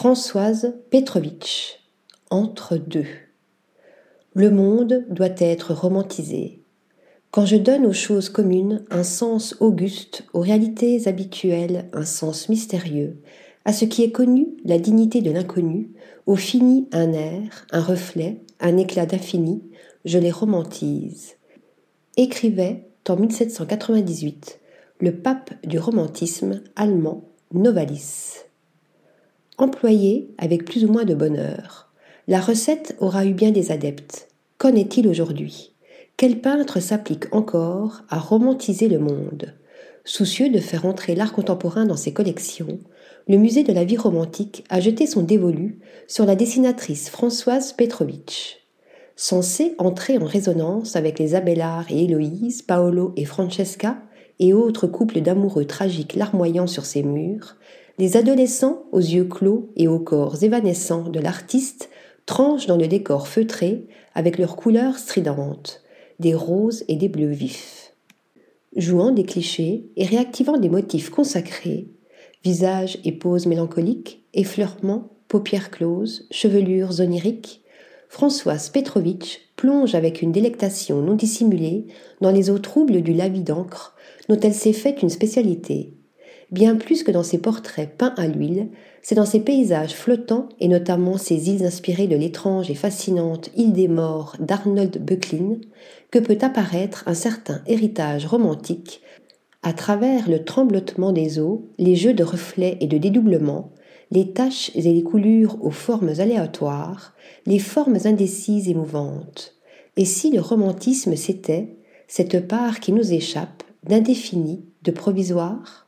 Françoise Petrovitch, entre deux. Le monde doit être romantisé. Quand je donne aux choses communes un sens auguste, aux réalités habituelles un sens mystérieux, à ce qui est connu la dignité de l'inconnu, au fini un air, un reflet, un éclat d'infini, je les romantise. Écrivait en 1798 le pape du romantisme allemand Novalis. Employé avec plus ou moins de bonheur, la recette aura eu bien des adeptes. Qu'en est-il aujourd'hui? Quel peintre s'applique encore à romantiser le monde? Soucieux de faire entrer l'art contemporain dans ses collections, le musée de la vie romantique a jeté son dévolu sur la dessinatrice Françoise Petrovitch. Censée entrer en résonance avec les Abélard et Héloïse, Paolo et Francesca, et autres couples d'amoureux tragiques larmoyant sur ses murs, les adolescents aux yeux clos et aux corps évanescents de l'artiste tranchent dans le décor feutré avec leurs couleurs stridentes, des roses et des bleus vifs. Jouant des clichés et réactivant des motifs consacrés, visage et pose mélancoliques, effleurement, paupières closes, chevelures oniriques, Françoise Petrovitch plonge avec une délectation non dissimulée dans les eaux troubles du lavis d'encre dont elle s'est faite une spécialité, Bien plus que dans ses portraits peints à l'huile, c'est dans ses paysages flottants et notamment ses îles inspirées de l'étrange et fascinante île des morts d'Arnold Böcklin que peut apparaître un certain héritage romantique à travers le tremblotement des eaux, les jeux de reflets et de dédoublement, les taches et les coulures aux formes aléatoires, les formes indécises et mouvantes. Et si le romantisme c'était cette part qui nous échappe, d'indéfini, de provisoire?